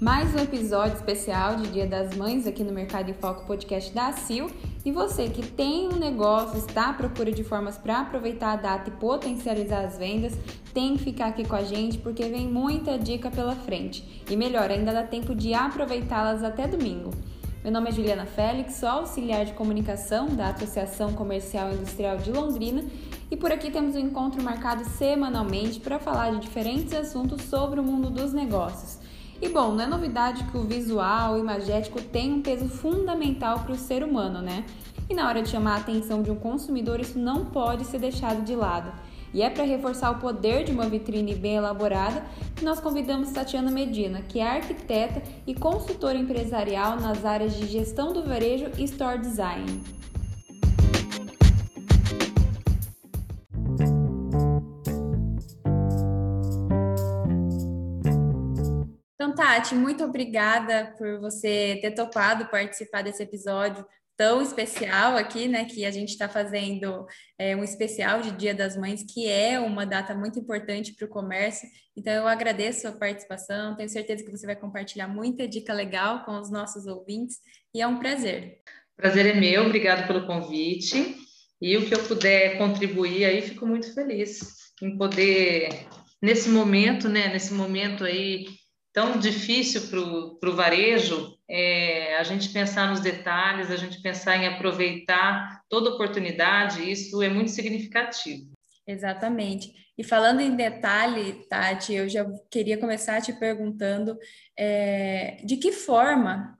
mais um episódio especial de Dia das Mães aqui no Mercado em Foco podcast da CIL. E você que tem um negócio, está à procura de formas para aproveitar a data e potencializar as vendas, tem que ficar aqui com a gente porque vem muita dica pela frente. E melhor, ainda dá tempo de aproveitá-las até domingo. Meu nome é Juliana Félix, sou auxiliar de comunicação da Associação Comercial e Industrial de Londrina e por aqui temos um encontro marcado semanalmente para falar de diferentes assuntos sobre o mundo dos negócios. E bom, não é novidade que o visual, imagético tem um peso fundamental para o ser humano, né? E na hora de chamar a atenção de um consumidor, isso não pode ser deixado de lado. E é para reforçar o poder de uma vitrine bem elaborada que nós convidamos Tatiana Medina, que é arquiteta e consultora empresarial nas áreas de gestão do varejo e store design. Tati, muito obrigada por você ter topado participar desse episódio tão especial aqui, né? Que a gente está fazendo é, um especial de Dia das Mães, que é uma data muito importante para o comércio. Então, eu agradeço a participação, tenho certeza que você vai compartilhar muita dica legal com os nossos ouvintes e é um prazer. Prazer é meu, obrigado pelo convite. E o que eu puder contribuir aí, fico muito feliz em poder, nesse momento, né? Nesse momento aí tão difícil para o varejo, é, a gente pensar nos detalhes, a gente pensar em aproveitar toda oportunidade, isso é muito significativo. Exatamente. E falando em detalhe, Tati, eu já queria começar te perguntando é, de que forma,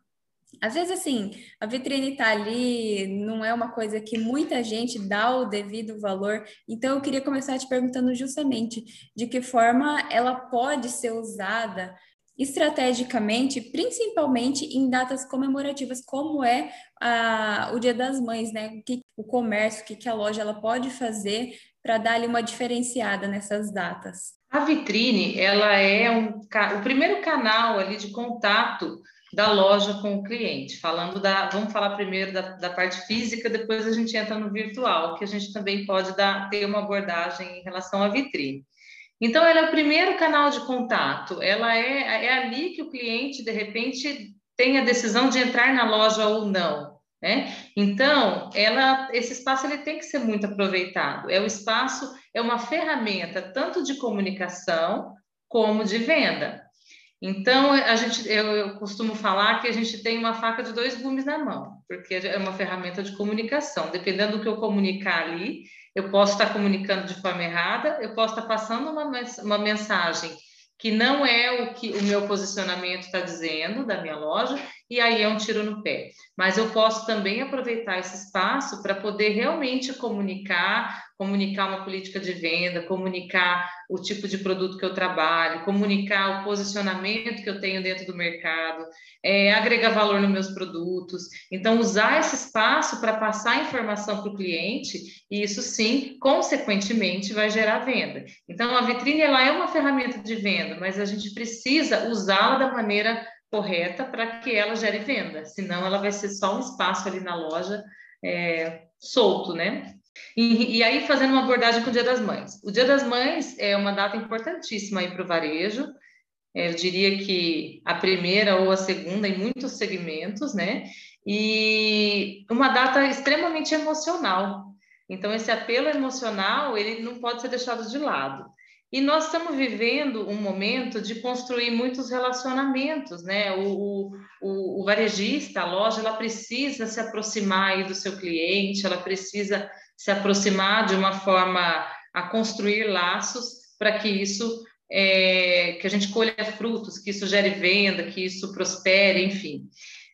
às vezes assim, a vitrine está ali, não é uma coisa que muita gente dá o devido valor, então eu queria começar te perguntando justamente de que forma ela pode ser usada estrategicamente, principalmente em datas comemorativas, como é a, o Dia das Mães, né? O que o comércio, o que, que a loja ela pode fazer para dar ali uma diferenciada nessas datas? A vitrine, ela é um, o primeiro canal ali de contato da loja com o cliente. Falando da, vamos falar primeiro da, da parte física, depois a gente entra no virtual, que a gente também pode dar, ter uma abordagem em relação à vitrine. Então, ela é o primeiro canal de contato, ela é, é ali que o cliente, de repente, tem a decisão de entrar na loja ou não. Né? Então, ela, esse espaço ele tem que ser muito aproveitado. É o espaço, é uma ferramenta tanto de comunicação como de venda. Então, a gente, eu, eu, costumo falar que a gente tem uma faca de dois gumes na mão, porque é uma ferramenta de comunicação. Dependendo do que eu comunicar ali, eu posso estar comunicando de forma errada, eu posso estar passando uma, uma mensagem que não é o que o meu posicionamento está dizendo da minha loja, e aí é um tiro no pé. Mas eu posso também aproveitar esse espaço para poder realmente comunicar, comunicar uma política de venda, comunicar o tipo de produto que eu trabalho, comunicar o posicionamento que eu tenho dentro do mercado, é, agregar valor nos meus produtos. Então, usar esse espaço para passar informação para o cliente, e isso sim, consequentemente, vai gerar venda. Então, a vitrine ela é uma ferramenta de venda, mas a gente precisa usá-la da maneira correta para que ela gere venda, senão ela vai ser só um espaço ali na loja é, solto, né? E, e, aí, fazendo uma abordagem com o Dia das Mães. O Dia das Mães é uma data importantíssima aí para o varejo, é, eu diria que a primeira ou a segunda em muitos segmentos, né? E uma data extremamente emocional. Então, esse apelo emocional, ele não pode ser deixado de lado. E nós estamos vivendo um momento de construir muitos relacionamentos, né? O, o, o varejista, a loja, ela precisa se aproximar do seu cliente, ela precisa se aproximar de uma forma a construir laços para que isso, é, que a gente colha frutos, que isso gere venda, que isso prospere, enfim,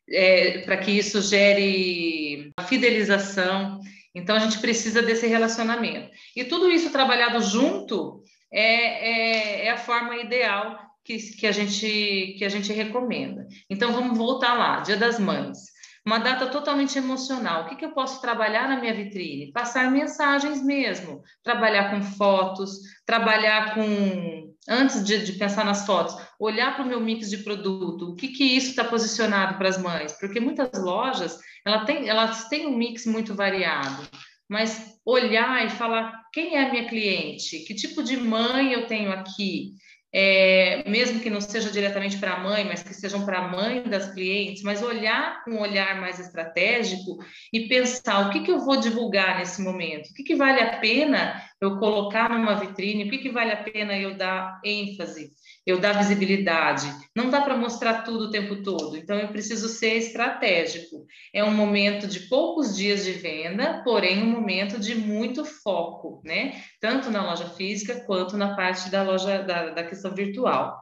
é, para que isso gere fidelização. Então, a gente precisa desse relacionamento. E tudo isso trabalhado junto é, é, é a forma ideal que, que, a gente, que a gente recomenda. Então, vamos voltar lá, Dia das Mães. Uma data totalmente emocional. O que, que eu posso trabalhar na minha vitrine? Passar mensagens mesmo, trabalhar com fotos, trabalhar com. Antes de, de pensar nas fotos, olhar para o meu mix de produto, o que, que isso está posicionado para as mães? Porque muitas lojas ela tem, elas têm um mix muito variado mas olhar e falar quem é a minha cliente, que tipo de mãe eu tenho aqui, é, mesmo que não seja diretamente para a mãe, mas que sejam para a mãe das clientes, mas olhar com um olhar mais estratégico e pensar o que, que eu vou divulgar nesse momento, o que, que vale a pena eu colocar numa vitrine, o que, que vale a pena eu dar ênfase eu dar visibilidade. Não dá para mostrar tudo o tempo todo, então eu preciso ser estratégico. É um momento de poucos dias de venda, porém um momento de muito foco, né? Tanto na loja física quanto na parte da loja da, da questão virtual.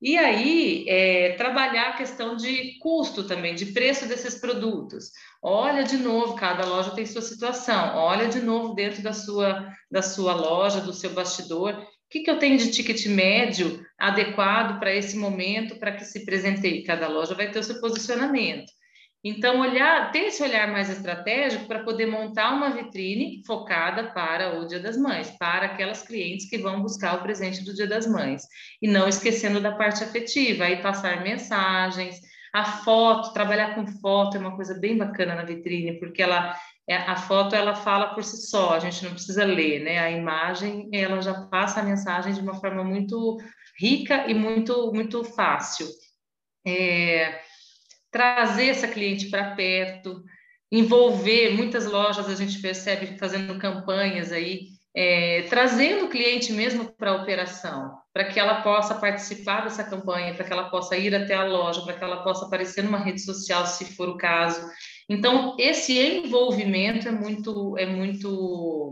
E aí, é, trabalhar a questão de custo também, de preço desses produtos. Olha de novo, cada loja tem sua situação. Olha de novo dentro da sua, da sua loja, do seu bastidor, o que, que eu tenho de ticket médio adequado para esse momento, para que se presenteie? Cada loja vai ter o seu posicionamento. Então, olhar, ter esse olhar mais estratégico para poder montar uma vitrine focada para o Dia das Mães, para aquelas clientes que vão buscar o presente do Dia das Mães. E não esquecendo da parte afetiva, aí passar mensagens, a foto, trabalhar com foto é uma coisa bem bacana na vitrine, porque ela a foto ela fala por si só, a gente não precisa ler, né? A imagem ela já passa a mensagem de uma forma muito rica e muito muito fácil. É, trazer essa cliente para perto, envolver muitas lojas a gente percebe fazendo campanhas aí, é, trazendo o cliente mesmo para a operação, para que ela possa participar dessa campanha, para que ela possa ir até a loja, para que ela possa aparecer numa rede social, se for o caso. Então, esse envolvimento é muito, é muito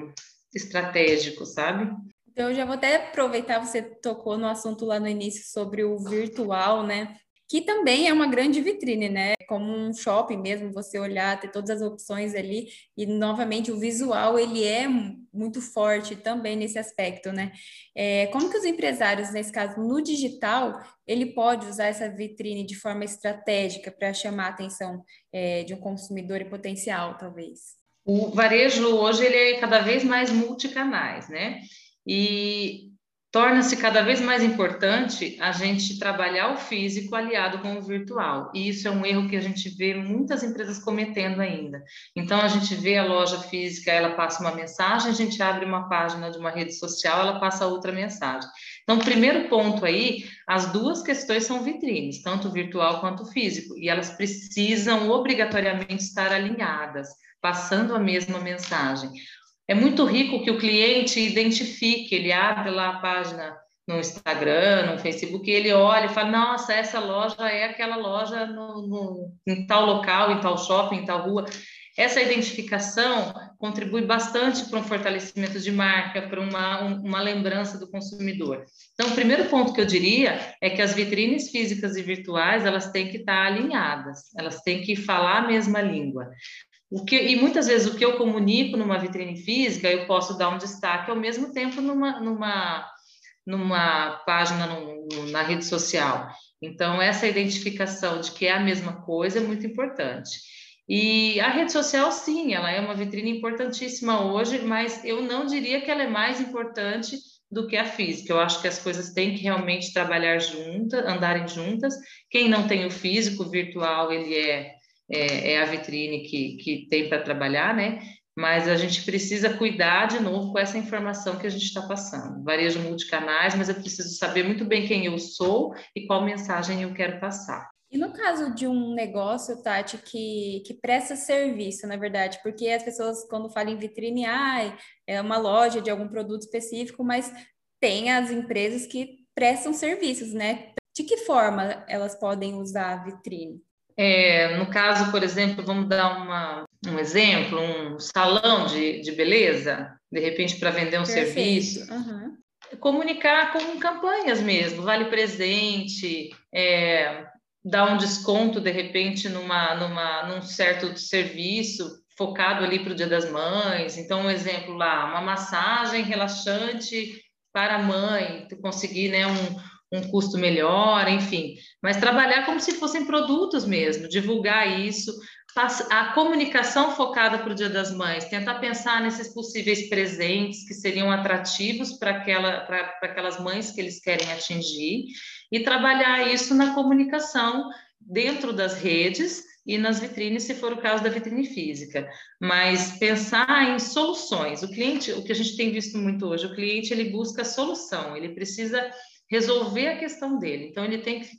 estratégico, sabe? Então, eu já vou até aproveitar, você tocou no assunto lá no início sobre o virtual, né? Que também é uma grande vitrine, né? Como um shopping mesmo, você olhar, ter todas as opções ali, e novamente o visual ele é muito forte também nesse aspecto, né? É, como que os empresários, nesse caso, no digital, ele pode usar essa vitrine de forma estratégica para chamar a atenção é, de um consumidor em potencial, talvez? O varejo hoje ele é cada vez mais multicanais, né? E torna-se cada vez mais importante a gente trabalhar o físico aliado com o virtual. E isso é um erro que a gente vê muitas empresas cometendo ainda. Então, a gente vê a loja física, ela passa uma mensagem, a gente abre uma página de uma rede social, ela passa outra mensagem. Então, primeiro ponto aí, as duas questões são vitrines, tanto virtual quanto físico, e elas precisam obrigatoriamente estar alinhadas, passando a mesma mensagem. É muito rico que o cliente identifique, ele abre lá a página no Instagram, no Facebook, e ele olha e fala: Nossa, essa loja é aquela loja no, no, em tal local, em tal shopping, em tal rua. Essa identificação contribui bastante para um fortalecimento de marca, para uma, uma lembrança do consumidor. Então, o primeiro ponto que eu diria é que as vitrines físicas e virtuais elas têm que estar alinhadas, elas têm que falar a mesma língua. O que, e muitas vezes o que eu comunico numa vitrine física, eu posso dar um destaque ao mesmo tempo numa, numa, numa página no, na rede social. Então, essa identificação de que é a mesma coisa é muito importante. E a rede social, sim, ela é uma vitrine importantíssima hoje, mas eu não diria que ela é mais importante do que a física. Eu acho que as coisas têm que realmente trabalhar juntas, andarem juntas. Quem não tem o físico, o virtual, ele é é, é a vitrine que, que tem para trabalhar, né? Mas a gente precisa cuidar de novo com essa informação que a gente está passando. Varejo multicanais, mas eu preciso saber muito bem quem eu sou e qual mensagem eu quero passar. E no caso de um negócio, Tati, que, que presta serviço, na verdade, porque as pessoas, quando falam em vitrine, ah, é uma loja de algum produto específico, mas tem as empresas que prestam serviços, né? De que forma elas podem usar a vitrine? É, no caso, por exemplo, vamos dar uma, um exemplo, um salão de, de beleza, de repente para vender um Perfeito. serviço. Uhum. Comunicar com campanhas mesmo, vale presente, é, dar um desconto de repente numa, numa, num certo serviço focado ali para o Dia das Mães. Então, um exemplo lá, uma massagem relaxante para a mãe, conseguir né, um, um custo melhor, enfim, mas trabalhar como se fossem produtos mesmo, divulgar isso, a comunicação focada para o Dia das Mães, tentar pensar nesses possíveis presentes que seriam atrativos para aquela, aquelas mães que eles querem atingir e trabalhar isso na comunicação dentro das redes e nas vitrines, se for o caso da vitrine física. Mas pensar em soluções. O cliente, o que a gente tem visto muito hoje, o cliente ele busca solução, ele precisa resolver a questão dele. Então, ele tem que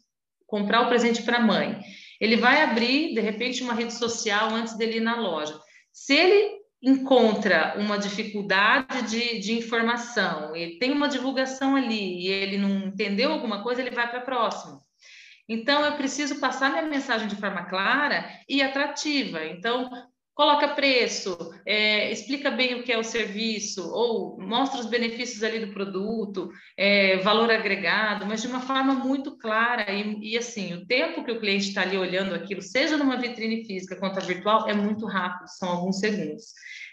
comprar o presente para a mãe. Ele vai abrir, de repente, uma rede social antes dele ir na loja. Se ele encontra uma dificuldade de, de informação, ele tem uma divulgação ali e ele não entendeu alguma coisa, ele vai para a próxima. Então, eu preciso passar minha mensagem de forma clara e atrativa. Então, coloca preço, é, explica bem o que é o serviço, ou mostra os benefícios ali do produto, é, valor agregado, mas de uma forma muito clara. E, e assim, o tempo que o cliente está ali olhando aquilo, seja numa vitrine física quanto a virtual, é muito rápido, são alguns segundos.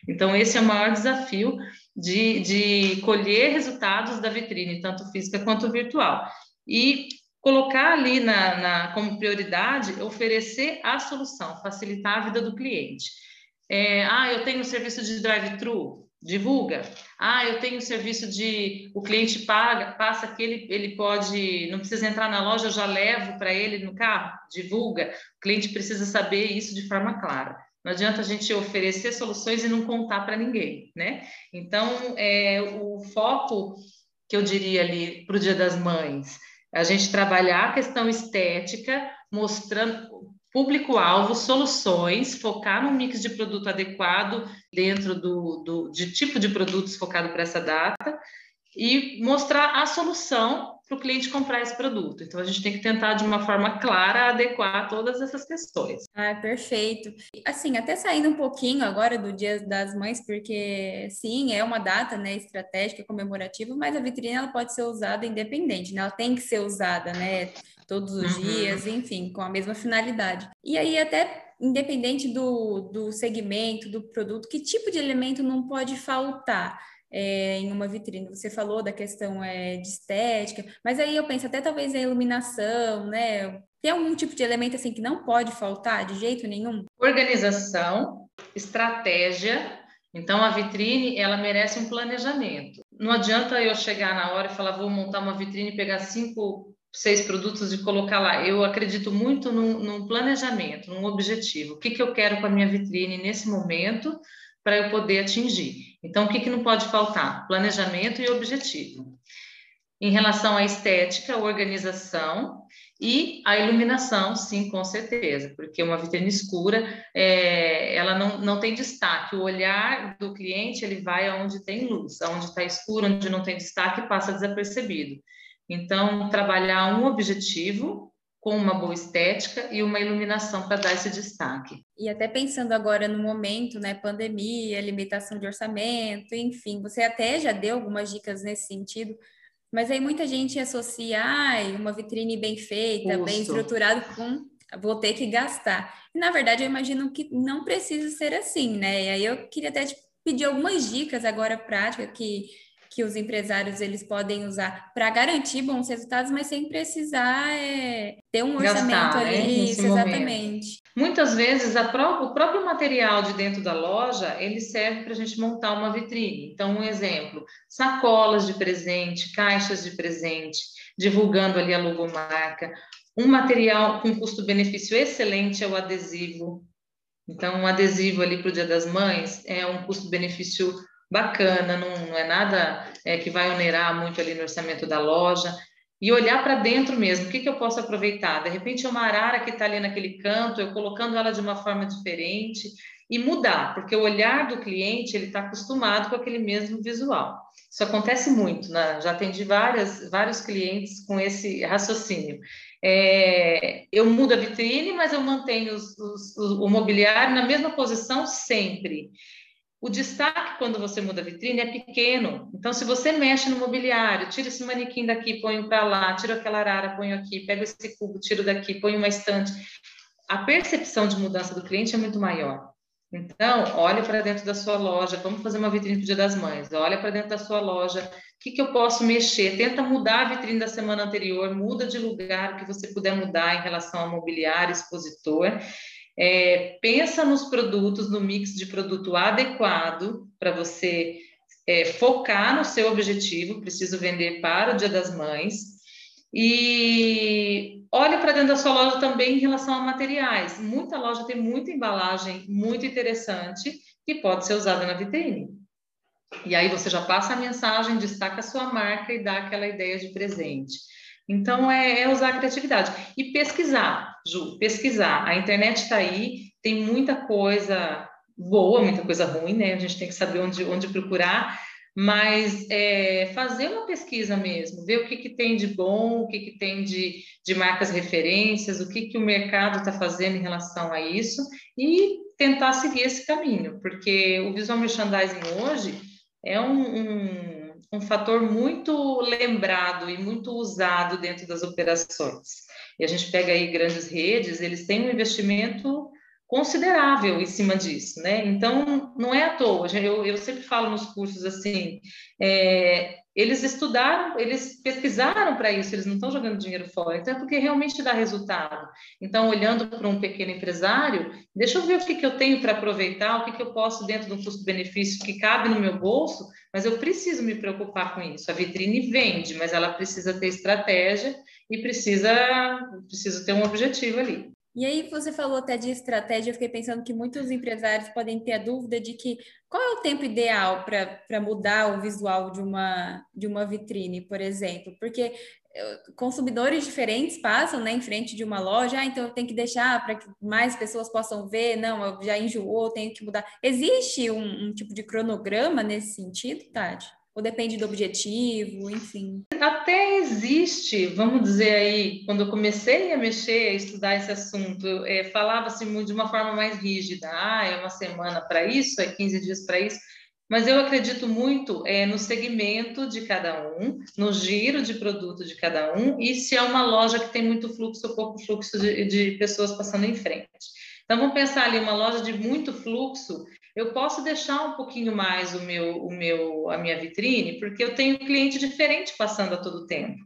Então, esse é o maior desafio de, de colher resultados da vitrine, tanto física quanto virtual. E colocar ali na, na, como prioridade oferecer a solução, facilitar a vida do cliente. É, ah, eu tenho serviço de drive-thru, divulga. Ah, eu tenho serviço de o cliente paga, passa que ele, ele pode, não precisa entrar na loja, eu já levo para ele no carro, divulga. O cliente precisa saber isso de forma clara. Não adianta a gente oferecer soluções e não contar para ninguém, né? Então, é, o foco que eu diria ali para o Dia das Mães, a gente trabalhar a questão estética, mostrando público-alvo, soluções, focar no mix de produto adequado dentro do, do de tipo de produtos focado para essa data e mostrar a solução para o cliente comprar esse produto. Então, a gente tem que tentar, de uma forma clara, adequar todas essas questões. Ah, perfeito. Assim, até saindo um pouquinho agora do Dia das Mães, porque, sim, é uma data né, estratégica, comemorativa, mas a vitrine ela pode ser usada independente, né? ela tem que ser usada, né? todos os uhum. dias, enfim, com a mesma finalidade. E aí, até independente do, do segmento, do produto, que tipo de elemento não pode faltar? É, em uma vitrine. Você falou da questão é, de estética, mas aí eu penso até talvez a iluminação, né? Tem algum tipo de elemento assim que não pode faltar de jeito nenhum? Organização, estratégia. Então a vitrine ela merece um planejamento. Não adianta eu chegar na hora e falar vou montar uma vitrine e pegar cinco seis produtos e colocar lá. Eu acredito muito num, num planejamento, num objetivo. O que, que eu quero com a minha vitrine nesse momento para eu poder atingir? Então, o que, que não pode faltar? Planejamento e objetivo. Em relação à estética, organização e a iluminação, sim, com certeza, porque uma vitrine escura, é, ela não, não tem destaque. O olhar do cliente, ele vai aonde tem luz, aonde está escuro, onde não tem destaque, passa desapercebido. Então, trabalhar um objetivo com uma boa estética e uma iluminação para dar esse destaque. E até pensando agora no momento, né, pandemia, limitação de orçamento, enfim, você até já deu algumas dicas nesse sentido, mas aí muita gente associa ai, uma vitrine bem feita, bem estruturada com vou ter que gastar. E na verdade eu imagino que não precisa ser assim, né? E aí eu queria até te pedir algumas dicas agora práticas que que os empresários eles podem usar para garantir bons resultados, mas sem precisar é, ter um orçamento Gastar, né, ali, né? isso, exatamente. Muitas vezes pró o próprio material de dentro da loja ele serve para a gente montar uma vitrine. Então, um exemplo: sacolas de presente, caixas de presente, divulgando ali a logomarca. Um material com custo-benefício excelente é o adesivo. Então, um adesivo ali para o Dia das Mães é um custo-benefício bacana, não, não é nada é, que vai onerar muito ali no orçamento da loja. E olhar para dentro mesmo, o que, que eu posso aproveitar? De repente, é uma arara que está ali naquele canto, eu colocando ela de uma forma diferente e mudar, porque o olhar do cliente ele está acostumado com aquele mesmo visual. Isso acontece muito, né? já atendi várias, vários clientes com esse raciocínio. É, eu mudo a vitrine, mas eu mantenho os, os, o mobiliário na mesma posição sempre. O destaque quando você muda a vitrine é pequeno. Então, se você mexe no mobiliário, tira esse manequim daqui, põe para lá, tira aquela arara, põe aqui, pega esse cubo, tiro daqui, põe uma estante. A percepção de mudança do cliente é muito maior. Então, olha para dentro da sua loja, vamos fazer uma vitrine para o Dia das Mães, olha para dentro da sua loja, o que, que eu posso mexer? Tenta mudar a vitrine da semana anterior, muda de lugar o que você puder mudar em relação ao mobiliário, expositor, é, pensa nos produtos, no mix de produto adequado para você é, focar no seu objetivo, preciso vender para o Dia das Mães. E olhe para dentro da sua loja também em relação a materiais. Muita loja tem muita embalagem muito interessante que pode ser usada na vitrine. E aí você já passa a mensagem, destaca a sua marca e dá aquela ideia de presente. Então, é, é usar a criatividade. E pesquisar, Ju, pesquisar. A internet está aí, tem muita coisa boa, muita coisa ruim, né? A gente tem que saber onde, onde procurar, mas é, fazer uma pesquisa mesmo, ver o que, que tem de bom, o que, que tem de, de marcas referências, o que, que o mercado está fazendo em relação a isso e tentar seguir esse caminho, porque o visual merchandising hoje é um, um, um fator muito lembrado e muito usado dentro das operações. E a gente pega aí grandes redes, eles têm um investimento considerável em cima disso, né? Então, não é à toa. Eu, eu sempre falo nos cursos assim, é, eles estudaram, eles pesquisaram para isso, eles não estão jogando dinheiro fora, então é porque realmente dá resultado. Então, olhando para um pequeno empresário, deixa eu ver o que, que eu tenho para aproveitar, o que, que eu posso dentro do custo-benefício que cabe no meu bolso, mas eu preciso me preocupar com isso. A vitrine vende, mas ela precisa ter estratégia e precisa, precisa ter um objetivo ali. E aí você falou até de estratégia, eu fiquei pensando que muitos empresários podem ter a dúvida de que qual é o tempo ideal para mudar o visual de uma, de uma vitrine, por exemplo, porque eh, consumidores diferentes passam né, em frente de uma loja, ah, então eu tenho que deixar para que mais pessoas possam ver, não, eu já enjoou, tenho que mudar. Existe um, um tipo de cronograma nesse sentido, Tati? Ou depende do objetivo, enfim? Até existe, vamos dizer aí, quando eu comecei a mexer, a estudar esse assunto, é, falava-se de uma forma mais rígida. Ah, é uma semana para isso, é 15 dias para isso. Mas eu acredito muito é, no segmento de cada um, no giro de produto de cada um, e se é uma loja que tem muito fluxo ou pouco fluxo de, de pessoas passando em frente. Então, vamos pensar ali, uma loja de muito fluxo, eu posso deixar um pouquinho mais o meu, o meu, a minha vitrine, porque eu tenho cliente diferente passando a todo tempo.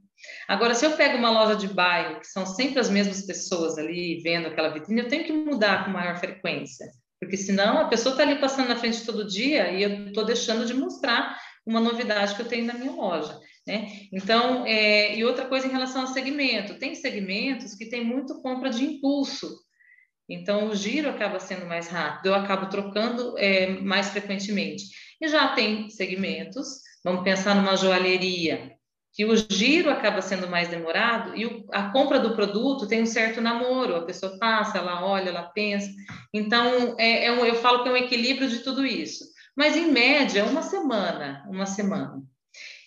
Agora, se eu pego uma loja de bairro, que são sempre as mesmas pessoas ali vendo aquela vitrine, eu tenho que mudar com maior frequência, porque senão a pessoa está ali passando na frente todo dia e eu estou deixando de mostrar uma novidade que eu tenho na minha loja. Né? Então, é, e outra coisa em relação ao segmento, tem segmentos que tem muito compra de impulso, então, o giro acaba sendo mais rápido, eu acabo trocando é, mais frequentemente. E já tem segmentos, vamos pensar numa joalheria, que o giro acaba sendo mais demorado e o, a compra do produto tem um certo namoro, a pessoa passa, ela olha, ela pensa. Então, é, é um, eu falo que é um equilíbrio de tudo isso. Mas, em média, uma semana, uma semana.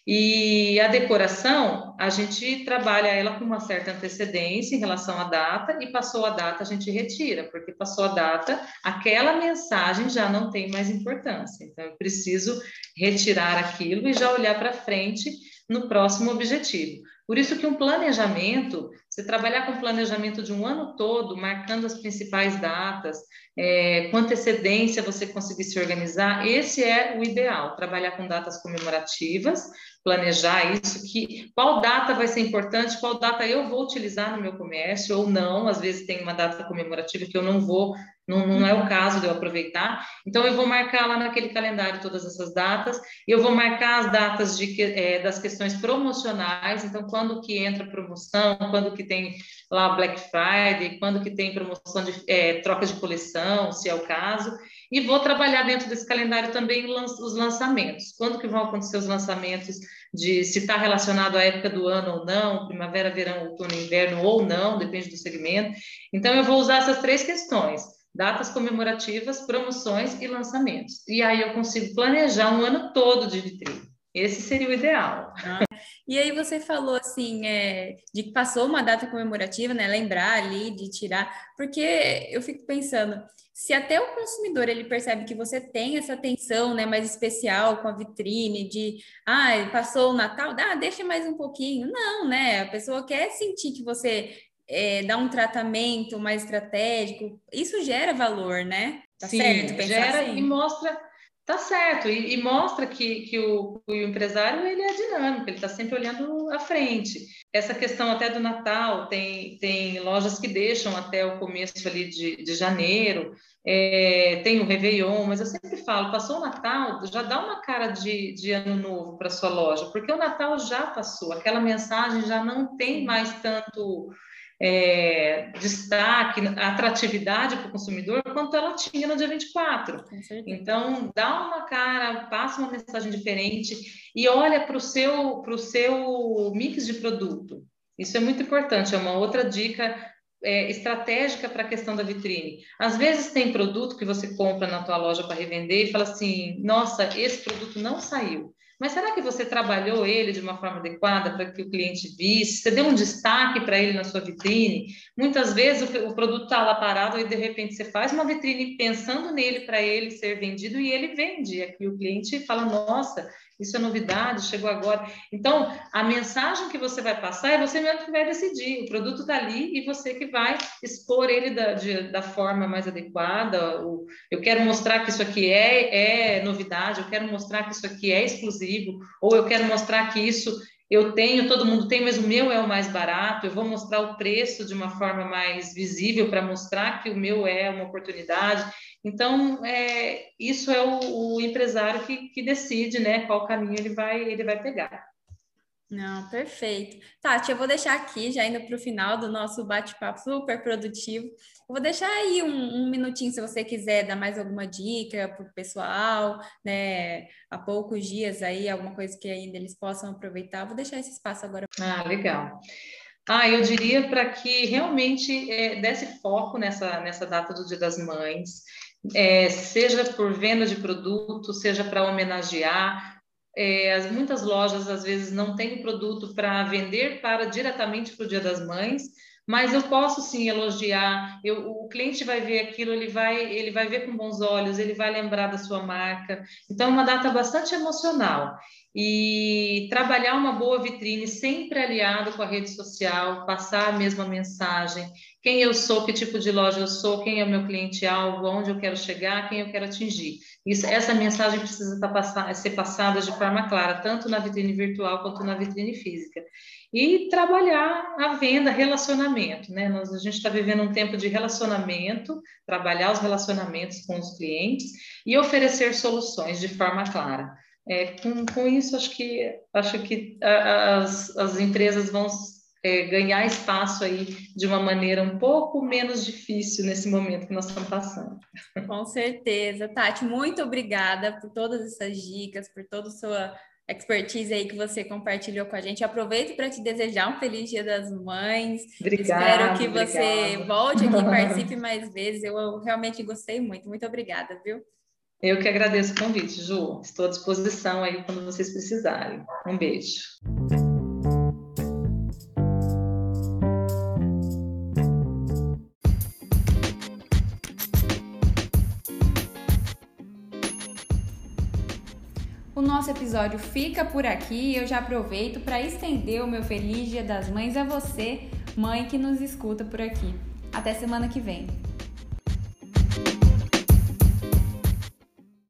E a decoração, a gente trabalha ela com uma certa antecedência em relação à data, e passou a data, a gente retira, porque passou a data, aquela mensagem já não tem mais importância. Então, eu preciso retirar aquilo e já olhar para frente no próximo objetivo. Por isso que um planejamento, você trabalhar com planejamento de um ano todo, marcando as principais datas, é, com antecedência você conseguir se organizar, esse é o ideal, trabalhar com datas comemorativas, planejar isso, que qual data vai ser importante, qual data eu vou utilizar no meu comércio ou não, às vezes tem uma data comemorativa que eu não vou, não, não é o caso de eu aproveitar, então eu vou marcar lá naquele calendário todas essas datas, eu vou marcar as datas de, é, das questões promocionais, então quando que entra promoção, quando que tem lá Black Friday, quando que tem promoção de é, troca de coleção, se é o caso, e vou trabalhar dentro desse calendário também os lançamentos. Quando que vão acontecer os lançamentos de se está relacionado à época do ano ou não, primavera, verão, outono, inverno ou não, depende do segmento. Então eu vou usar essas três questões: datas comemorativas, promoções e lançamentos. E aí eu consigo planejar um ano todo de vitrine. Esse seria o ideal. Ah, e aí você falou assim, é, de que passou uma data comemorativa, né? Lembrar ali, de tirar, porque eu fico pensando, se até o consumidor ele percebe que você tem essa atenção né, mais especial com a vitrine, de ah, passou o Natal, ah, deixa mais um pouquinho. Não, né? A pessoa quer sentir que você é, dá um tratamento mais estratégico. Isso gera valor, né? Tá Sim, certo? gera assim? e mostra Tá certo, e, e mostra que, que o, o, empresário ele é dinâmico, ele está sempre olhando à frente. Essa questão até do Natal, tem, tem lojas que deixam até o começo ali de, de janeiro, é, tem o Réveillon, mas eu sempre falo, passou o Natal, já dá uma cara de, de ano novo para sua loja, porque o Natal já passou, aquela mensagem já não tem mais tanto é, destaque, atratividade para o consumidor quanto ela tinha no dia 24. Então, dá uma cara, passa uma mensagem diferente e olha para o seu, seu mix de produto. Isso é muito importante, é uma outra dica é, estratégica para a questão da vitrine. Às vezes tem produto que você compra na tua loja para revender e fala assim, nossa, esse produto não saiu. Mas será que você trabalhou ele de uma forma adequada para que o cliente visse? Você deu um destaque para ele na sua vitrine? Muitas vezes o, o produto está lá parado e de repente você faz uma vitrine pensando nele para ele ser vendido e ele vende. Aqui o cliente fala: Nossa, isso é novidade, chegou agora. Então, a mensagem que você vai passar é você mesmo que vai decidir. O produto está ali e você que vai expor ele da, de, da forma mais adequada. O, eu quero mostrar que isso aqui é, é novidade, eu quero mostrar que isso aqui é exclusivo, ou eu quero mostrar que isso eu tenho, todo mundo tem, mas o meu é o mais barato. Eu vou mostrar o preço de uma forma mais visível para mostrar que o meu é uma oportunidade. Então, é, isso é o, o empresário que, que, decide, né, qual caminho ele vai, ele vai pegar. Não, perfeito. Tati, eu vou deixar aqui, já indo para o final do nosso bate-papo super produtivo. Eu vou deixar aí um, um, minutinho, se você quiser dar mais alguma dica para o pessoal, né? Há poucos dias aí, alguma coisa que ainda eles possam aproveitar. vou deixar esse espaço agora. Ah, legal. Ah, eu diria para que realmente é, desse foco nessa, nessa data do Dia das Mães, é, seja por venda de produto, seja para homenagear. É, as, muitas lojas às vezes não têm produto para vender para diretamente para o Dia das Mães, mas eu posso sim elogiar. Eu, o cliente vai ver aquilo, ele vai, ele vai ver com bons olhos, ele vai lembrar da sua marca. Então, é uma data bastante emocional e trabalhar uma boa vitrine sempre aliado com a rede social, passar a mesma mensagem, quem eu sou, que tipo de loja eu sou, quem é o meu cliente-alvo, onde eu quero chegar, quem eu quero atingir. Isso, essa mensagem precisa estar tá passar, ser passada de forma clara, tanto na vitrine virtual quanto na vitrine física. E trabalhar a venda, relacionamento, né? Nós, a gente está vivendo um tempo de relacionamento, trabalhar os relacionamentos com os clientes e oferecer soluções de forma clara. É, com, com isso, acho que, acho que as, as empresas vão é, ganhar espaço aí de uma maneira um pouco menos difícil nesse momento que nós estamos passando. Com certeza. Tati, muito obrigada por todas essas dicas, por toda a sua expertise aí que você compartilhou com a gente. Aproveito para te desejar um feliz Dia das Mães. Obrigada, Espero que obrigada. você volte aqui e participe mais vezes. Eu realmente gostei muito. Muito obrigada, viu? Eu que agradeço o convite, Ju. Estou à disposição aí quando vocês precisarem. Um beijo. O nosso episódio fica por aqui e eu já aproveito para estender o meu feliz Dia das Mães a você, mãe que nos escuta por aqui. Até semana que vem.